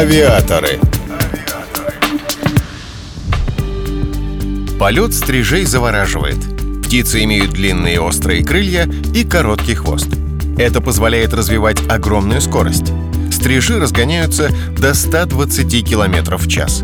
Авиаторы. Полет стрижей завораживает. Птицы имеют длинные острые крылья и короткий хвост. Это позволяет развивать огромную скорость. Стрижи разгоняются до 120 км в час.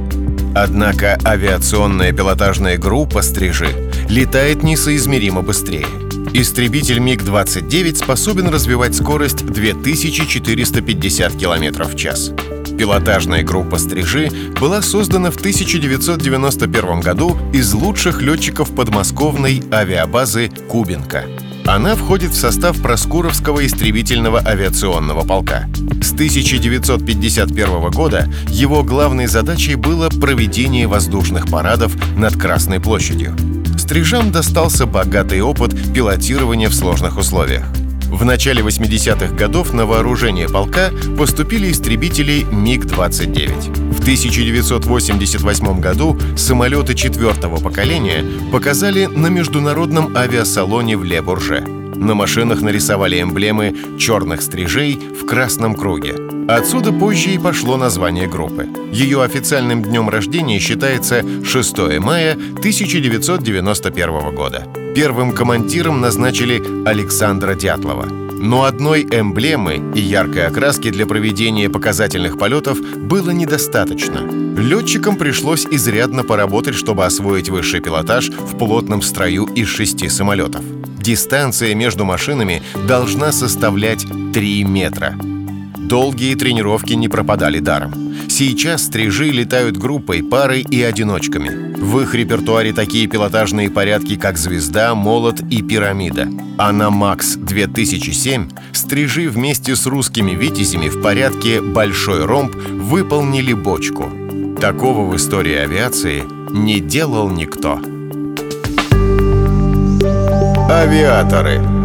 Однако авиационная пилотажная группа «Стрижи» летает несоизмеримо быстрее. Истребитель МиГ-29 способен развивать скорость 2450 км в час. Пилотажная группа «Стрижи» была создана в 1991 году из лучших летчиков подмосковной авиабазы «Кубинка». Она входит в состав Проскуровского истребительного авиационного полка. С 1951 года его главной задачей было проведение воздушных парадов над Красной площадью. Стрижам достался богатый опыт пилотирования в сложных условиях. В начале 80-х годов на вооружение полка поступили истребители МиГ-29. В 1988 году самолеты четвертого поколения показали на международном авиасалоне в Ле-Бурже. На машинах нарисовали эмблемы черных стрижей в красном круге. Отсюда позже и пошло название группы. Ее официальным днем рождения считается 6 мая 1991 года. Первым командиром назначили Александра Дятлова. Но одной эмблемы и яркой окраски для проведения показательных полетов было недостаточно. Летчикам пришлось изрядно поработать, чтобы освоить высший пилотаж в плотном строю из шести самолетов. Дистанция между машинами должна составлять 3 метра. Долгие тренировки не пропадали даром. Сейчас стрижи летают группой, парой и одиночками. В их репертуаре такие пилотажные порядки, как «Звезда», «Молот» и «Пирамида». А на «Макс-2007» стрижи вместе с русскими «Витязями» в порядке «Большой ромб» выполнили бочку. Такого в истории авиации не делал никто. Авиаторы.